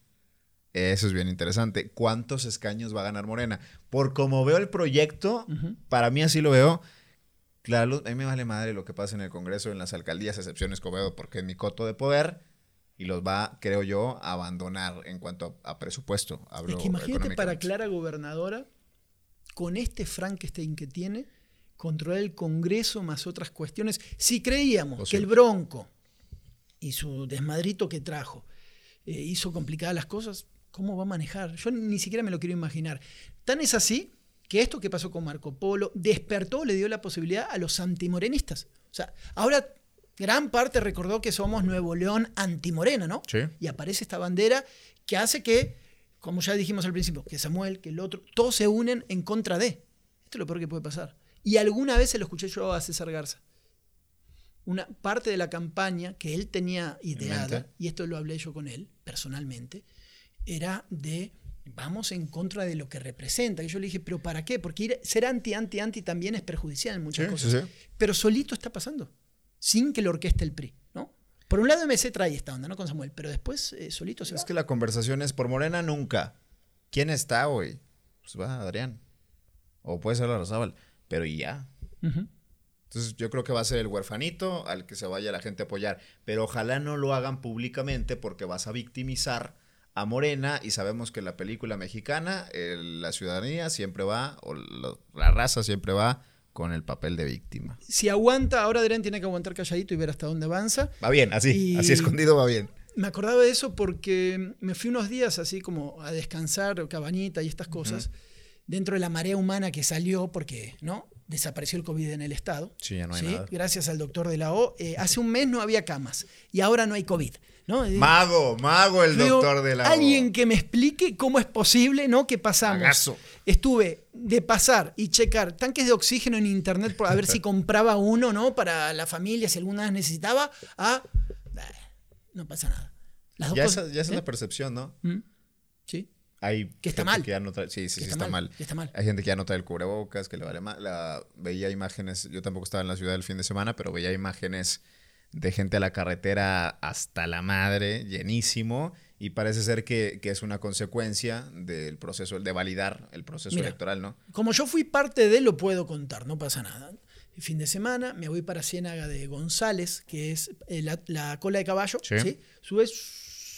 Eso es bien interesante. ¿Cuántos escaños va a ganar Morena? Por como veo el proyecto, para mí así lo veo. Claro, a mí me vale madre lo que pasa en el Congreso, en las alcaldías, excepción Escobedo, porque es mi coto de poder y los va, creo yo, a abandonar en cuanto a, a presupuesto. Hablo Es que imagínate para. Clara gobernadora, con este Frankenstein que tiene, controlar el Congreso más otras cuestiones. Si creíamos que el Bronco y su desmadrito que trajo eh, hizo complicadas las cosas, ¿cómo va a manejar? Yo ni siquiera me lo quiero imaginar. Tan es así que esto que pasó con Marco Polo despertó, le dio la posibilidad a los antimorenistas. O sea, ahora gran parte recordó que somos Nuevo León antimorena, ¿no? Sí. Y aparece esta bandera que hace que, como ya dijimos al principio, que Samuel, que el otro, todos se unen en contra de. Esto es lo peor que puede pasar. Y alguna vez se lo escuché yo a César Garza. Una parte de la campaña que él tenía ideada, y esto lo hablé yo con él personalmente, era de vamos en contra de lo que representa. Y yo le dije, ¿pero para qué? Porque ir- ser anti, anti, anti también es perjudicial en muchas Sí, cosas. sí, sí. Pero solito está pasando, sin que lo orqueste el PRI, ¿no? Por un lado MC trae esta onda, ¿no? Con Samuel, pero después eh, solito se va. Es que la conversación es por Morena nunca. ¿Quién está, güey? Pues va Adrián. O puede ser la Rosábal. Pero y ya. Entonces yo creo que va a ser el huerfanito al que se vaya la gente a apoyar. Pero ojalá no lo hagan públicamente porque vas a victimizar a Morena y sabemos que la película mexicana eh, la ciudadanía siempre va, o lo- la raza siempre va con el papel de víctima. Si aguanta, ahora Adrián tiene que aguantar calladito y ver hasta dónde avanza. Va bien, así, Y- así escondido va bien. Me acordaba de eso porque me fui unos días así como a descansar, cabañita y estas cosas, dentro de la marea humana que salió porque, ¿no? Desapareció el COVID en el estado. Sí, ya no hay ¿sí? nada. Gracias al doctor de la O. Eh, hace un mes no había camas y ahora no hay COVID. Mago, mago el digo, doctor de la... Alguien que me explique cómo es posible, ¿no? Que pasamos. Estuve de pasar y checar tanques de oxígeno en internet a ver si compraba uno, ¿no? Para la familia, si alguna vez necesitaba, a. "Bah, No pasa nada. Las dos Ya cosas- esa, ya esa ¿eh? es la percepción, ¿no? Mm, Sí. Hay Que está mal. que ya no trae- sí, sí, sí, está está mal, mal. está mal. Hay gente que ya no trae el cubrebocas, que le vale mal. La, veía imágenes, yo tampoco estaba en la ciudad el fin de semana, pero veía imágenes de gente a la carretera hasta la madre, llenísimo, y parece ser que, que es una consecuencia del proceso, de validar el proceso Mira. electoral, ¿no? Como yo fui parte de, lo puedo contar, no pasa nada. El fin de semana me voy para Ciénaga de González, que es eh, la, la cola de caballo. Sí. ¿sí? Subes,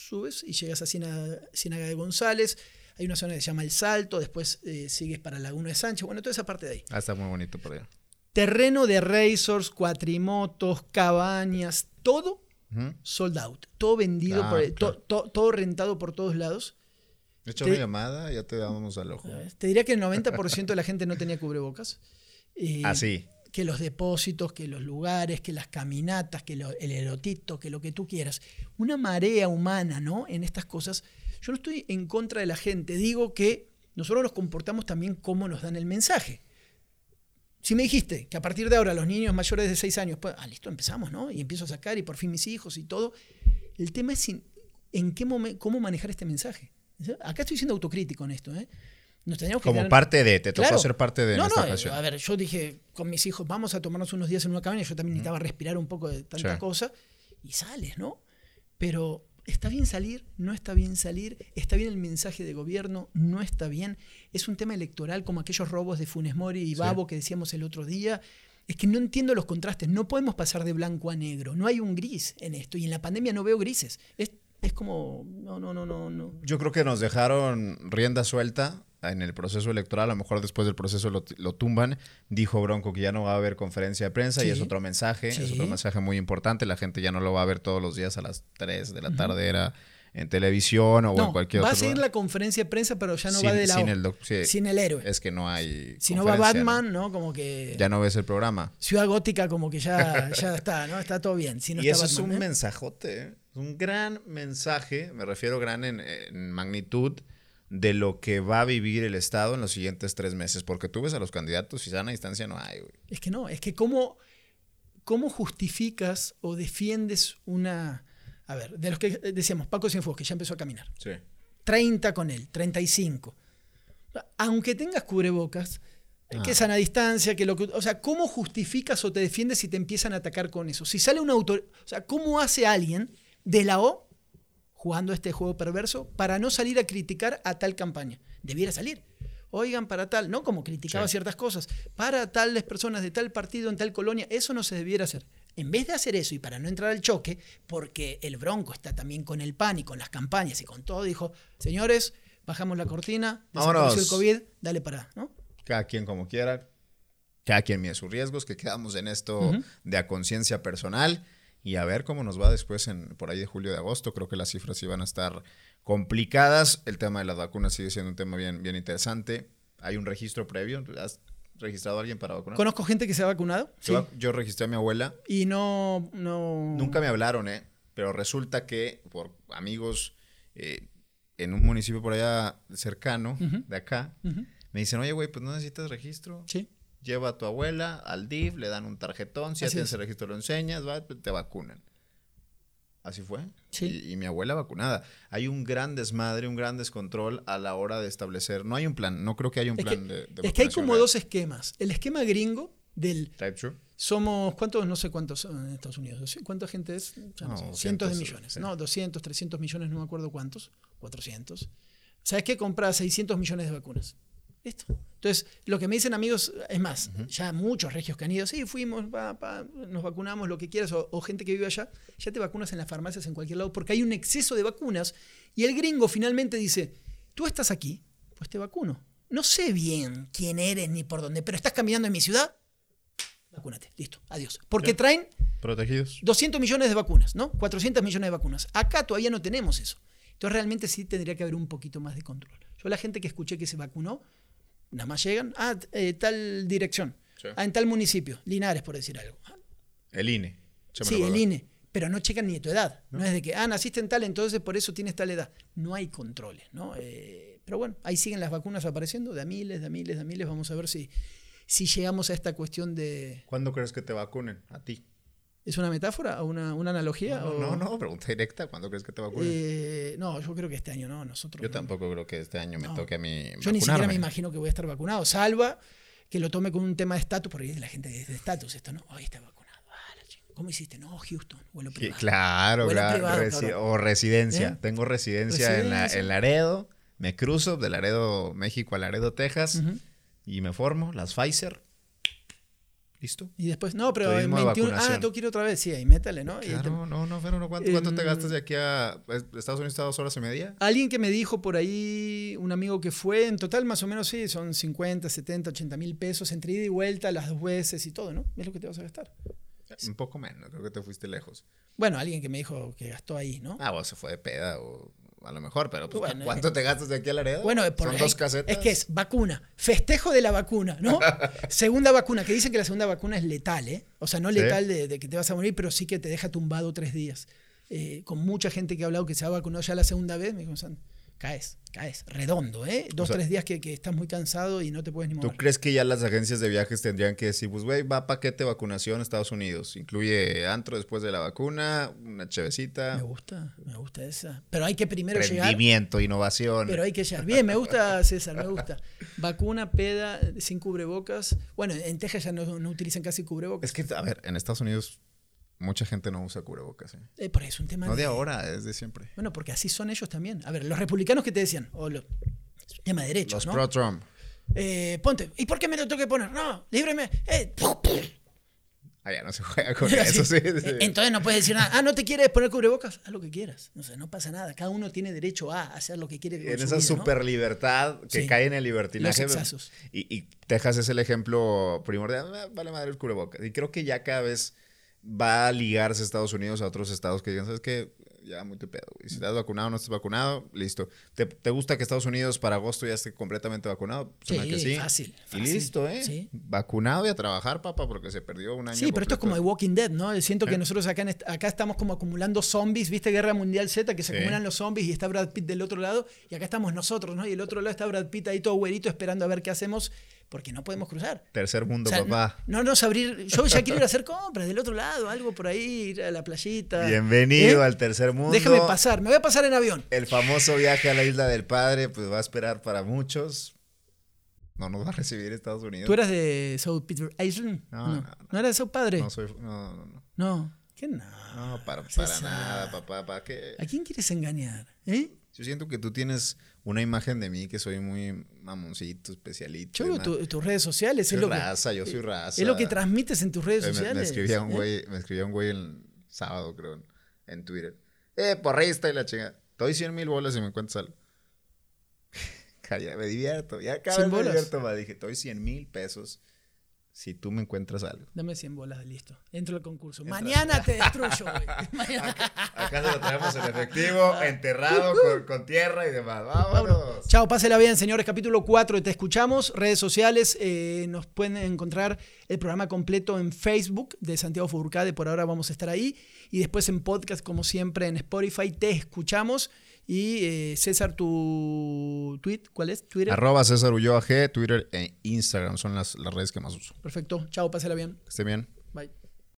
subes y llegas a Ciénaga, Ciénaga de González. Hay una zona que se llama El Salto, después eh, sigues para Laguna de Sánchez. Bueno, toda esa parte de ahí. Ah, está muy bonito por allá. Terreno de racers, cuatrimotos, cabañas, todo sold out. Todo vendido, Ah, por- claro. to- to- todo rentado por todos lados. De hecho, Te- una llamada, ya te damos al ojo. Te diría que el 90% de la gente no tenía cubrebocas. Eh, Así. que los depósitos, que los lugares, que las caminatas, que lo- el erotito, que lo que tú quieras. Una marea humana, ¿no? En estas cosas. Yo no estoy en contra de la gente, digo que nosotros nos comportamos también como nos dan el mensaje. Si me dijiste que a partir de ahora los niños mayores de 6 años, pues, ah, listo, empezamos, ¿no? Y empiezo a sacar y por fin mis hijos y todo. El tema es sin- en qué momento, cómo manejar este mensaje. Acá estoy siendo autocrítico en esto, ¿eh? Nos teníamos que Como tener- parte de, te tocó Claro. ser parte de no, esta no, ocasión. a ver, yo dije con mis hijos, vamos a tomarnos unos días en una cabaña, yo también necesitaba respirar un poco de tanta Sí. cosa, y sales, ¿no? Pero está bien salir, no está bien salir, está bien el mensaje de gobierno, no está bien, es un tema electoral como aquellos robos de Funes Mori y Sí. Babo que decíamos el otro día. Es que no entiendo los contrastes, no podemos pasar de blanco a negro, no hay un gris en esto, y en la pandemia no veo grises. Es, es como, no, no, no, no, no. Yo creo que nos dejaron rienda suelta en el proceso electoral. A lo mejor después del proceso lo, lo tumban. Dijo Bronco que ya no va a haber conferencia de prensa y es otro mensaje. Es otro mensaje muy importante. La gente ya no lo va a ver todos los días a las 3 de la tarde. Era en televisión o en No, cualquier va a otro seguir la conferencia de prensa, pero ya no sin, va de la sin el, sí, sin el héroe. Es que no hay. Si no va Batman, ¿no? Como que Ya no ves el programa. Ciudad Gótica como que ya, ya está, ¿no? Está todo bien. Si no y está eso es Batman, un ¿eh? mensajote. Es un gran mensaje, me refiero gran en, en magnitud, de lo que va a vivir el Estado en los siguientes tres meses. Porque tú ves a los candidatos y sana distancia no hay, güey. Es que no, es que cómo, cómo justificas o defiendes una... A ver, de los que decíamos, Paco Cienfuegos, que ya empezó a caminar. Sí. 30 con él, 35. Aunque tengas cubrebocas, Ah. que sana distancia, que lo que. O sea, ¿cómo justificas o te defiendes si te empiezan a atacar con eso? Si sale un autor. O sea, ¿cómo hace alguien de la O jugando este juego perverso para no salir a criticar a tal campaña? Debiera salir. Oigan, para tal, ¿no? Como criticaba Sí. ciertas cosas. Para tales personas de tal partido en tal colonia, eso no se debiera hacer. En vez de hacer eso y para no entrar al choque, porque el Bronco está también con el PAN y con las campañas y con todo, dijo, señores, bajamos la cortina, desapareció el COVID, dale para, ¿no? Cada quien como quiera. Cada quien mide sus riesgos, que quedamos en esto de a conciencia personal. Y a ver cómo nos va después en por ahí de julio de agosto. Creo que las cifras sí van a estar complicadas. El tema de las vacunas sigue siendo un tema bien, bien interesante. Hay un registro previo. ¿Has registrado a alguien para vacunar? Conozco gente que se ha vacunado sí, Yo, yo registré a mi abuela. y no, no... Nunca me hablaron, ¿eh? Pero resulta que por amigos eh, en un municipio por allá cercano, de acá, me dicen, oye, güey, pues no necesitas registro. Sí. Lleva a tu abuela al DIF, le dan un tarjetón, si tienes es. el registro lo enseñas, va, te vacunan. Así fue. Sí. Y, y mi abuela vacunada. Hay un gran desmadre, un gran descontrol a la hora de establecer. No hay un plan, no creo que haya un Es que, plan de, de es que hay como dos esquemas. El esquema gringo del Type two. somos, ¿cuántos? No sé cuántos son en Estados Unidos. ¿Cuánta gente es? No No, sé, 200, cientos de millones. sí. No, 200, 300 millones, no me acuerdo cuántos. 400. ¿Sabes qué? Compra 600 millones de vacunas. Listo. Entonces, lo que me dicen amigos, es más, ya muchos regios que han ido, sí, fuimos, pa, pa, nos vacunamos, lo que quieras, o, o gente que vive allá, ya te vacunas en las farmacias en cualquier lado, porque hay un exceso de vacunas, y el gringo finalmente dice, tú estás aquí, pues te vacuno. No sé bien quién eres ni por dónde, pero estás caminando en mi ciudad, vacúnate, listo, adiós. Porque traen Protegidos. 200 millones de vacunas, ¿no? 400 millones de vacunas. Acá todavía no tenemos eso. Entonces realmente sí tendría que haber un poquito más de control. Yo la gente que escuché que se vacunó, nada más llegan, ah, eh, tal dirección, Sí. ah, en tal municipio, Linares por decir algo. El INE. Sí, el. INE, pero no checan ni tu edad. ¿no? es de que, ah, naciste en tal, entonces por eso tienes tal edad. No hay controles, ¿no? Eh, pero bueno, ahí siguen las vacunas apareciendo de a miles, de a miles, de a miles. Vamos a ver si, si llegamos a esta cuestión de... ¿Cuándo crees que te vacunen? A ti. ¿Es una metáfora una, una analogía? No, o- no, no, pregunta directa. ¿Cuándo crees que te vacunen? Eh, no, yo creo que este año no, nosotros. Yo no. tampoco creo que este año me No. toque a mí. Yo ni siquiera me imagino que voy a estar vacunado, salva que lo tome con un tema de estatus, porque la gente dice de estatus, esto no, hoy está vacunado. Ah, ¿Cómo hiciste? No, Houston, vuelo Sí, privado. claro, Vuelo claro. privado, resi- cabrón. o residencia. ¿Eh? Tengo residencia, En, la- en Laredo. Me cruzo de Laredo, México a Laredo, Texas. Y me formo las Pfizer. ¿Listo? Y después, no, pero en Turismo de 21, ah, tengo que ir otra vez, sí, ahí métale, ¿no? Y ahí te- Claro, no, no, pero no. ¿Cuánto, cuánto te Em, gastas de aquí a Estados Unidos? ¿Está dos horas y media? Alguien que me dijo por ahí, un amigo que fue, en total más o menos sí, son 50, 70, 80 mil pesos entre ida y vuelta, las dos veces y todo, ¿no? Es lo que te vas a gastar. Un poco menos, creo que te fuiste lejos. Bueno, alguien que me dijo que gastó ahí, ¿no? Ah, vos se fue de peda o a lo mejor, pero pues, Bueno, ¿cuánto te gastas de aquí a Laredo? Bueno, por Son dos casetas. Es que es vacuna, festejo de la vacuna, ¿no? segunda vacuna, que dicen que la segunda vacuna es letal, ¿eh? O sea, no Sí. letal de, de que te vas a morir, pero sí que te deja tumbado tres días. Eh, con mucha gente que ha hablado que se ha vacunado ya la segunda vez, me dijo, "San, caes, caes, redondo, ¿eh? Dos, sea, tres días que, que estás muy cansado y no te puedes ni ¿Tú mover. crees que ya las agencias de viajes tendrían que decir, pues, güey, va paquete vacunación a Estados Unidos? Incluye antro después de la vacuna, una Me chevecita, gusta, me gusta esa. Pero hay que primero llegar. rendimiento, innovación. Pero hay que llegar. Bien, me gusta, César, me gusta. Vacuna, peda, sin cubrebocas. Bueno, en Texas ya no, no utilizan casi cubrebocas. Es que, a ver, en Estados Unidos mucha gente no usa cubrebocas. ¿eh? Eh, por eso es un tema No de ahora, es de siempre. Bueno, porque así son ellos también. A ver, los republicanos que te decían, o los es un tema de derechos, Los ¿no? pro-Trump. Eh, ponte, ¿y por qué me lo tengo que poner? No, líbreme. Ah, ya no se juega con eso, sí. sí. Entonces no puedes decir nada. Ah, ¿no te quieres poner cubrebocas? Haz lo que quieras. O sea, no pasa nada. Cada uno tiene derecho a hacer lo que quiere. en esa super libertad que Sí. cae en el libertinaje. Los. Y, y Texas es el ejemplo primordial. Ah, Vale madre el cubrebocas. Y creo que ya cada vez va a ligarse Estados Unidos a otros estados que digan, ¿sabes qué? Ya muy tu pedo, güey. Si estás vacunado o no estás vacunado, listo. ¿Te, te gusta que Estados Unidos para agosto ya esté completamente vacunado? Suena Sí, que sí. fácil, Y fácil. listo, ¿eh? Sí. Vacunado y a trabajar, papá, porque se perdió un año. Sí, pero esto es como The. Walking Dead, ¿no? Siento que Sí. nosotros acá, en acá estamos como acumulando zombies, ¿viste? Guerra Mundial Z, que se Sí. acumulan los zombies y está Brad Pitt del otro lado, y acá estamos nosotros, ¿no? Y el otro lado está Brad Pitt ahí todo güerito esperando a ver qué hacemos, porque no podemos cruzar. Tercer mundo, O sea, papá. No, no nos abrir. Yo ya quiero ir a hacer compras del otro lado, algo por ahí, ir a la playita. Bienvenido ¿Eh? al tercer mundo. Déjame pasar, me voy a pasar en avión. El famoso viaje a la isla del padre, pues va a esperar para muchos. no nos va a recibir Estados Unidos. ¿Tú eras de South Peter Island? No, no, no, no. no. eras de South Padre? No, soy, no, no, no. No. ¿Qué no? No, para, para nada, papá. ¿Para qué? ¿A quién quieres engañar? ¿Eh? Yo siento que tú tienes una imagen de mí que soy muy mamoncito, especialito. Tu- tus redes sociales. soy es lo que- raza, yo soy raza. Es lo que transmites en tus redes Me- sociales. me escribía un ¿eh? güey, me escribía un güey el sábado, creo, en, en Twitter. Eh, porrista y la chinga. Te doy 100 mil bolas y me encuentras algo. Calla, me divierto. Ya cada 100 vez me divierto más. Dije, doy 100 mil pesos si tú me encuentras algo. Dame 100 bolas, listo. Entro al concurso. Mañana te destruyo, güey. Acá se lo traemos en efectivo, enterrado, con, con tierra y demás. ¡Vámonos! Chao, pásela bien, señores. Capítulo 4 de Te Escuchamos. Redes sociales. eh, nos pueden encontrar el programa completo en Facebook de Santiago Furcade. Por ahora vamos a estar ahí. Y después en podcast, como siempre, en Spotify. Te Escuchamos. Y eh, César, tu tweet, ¿cuál es? Twitter. Arroba César Ulloa G, Twitter e Instagram son las, las redes que más uso. Perfecto. Chao, pásela bien. Que esté bien. Bye.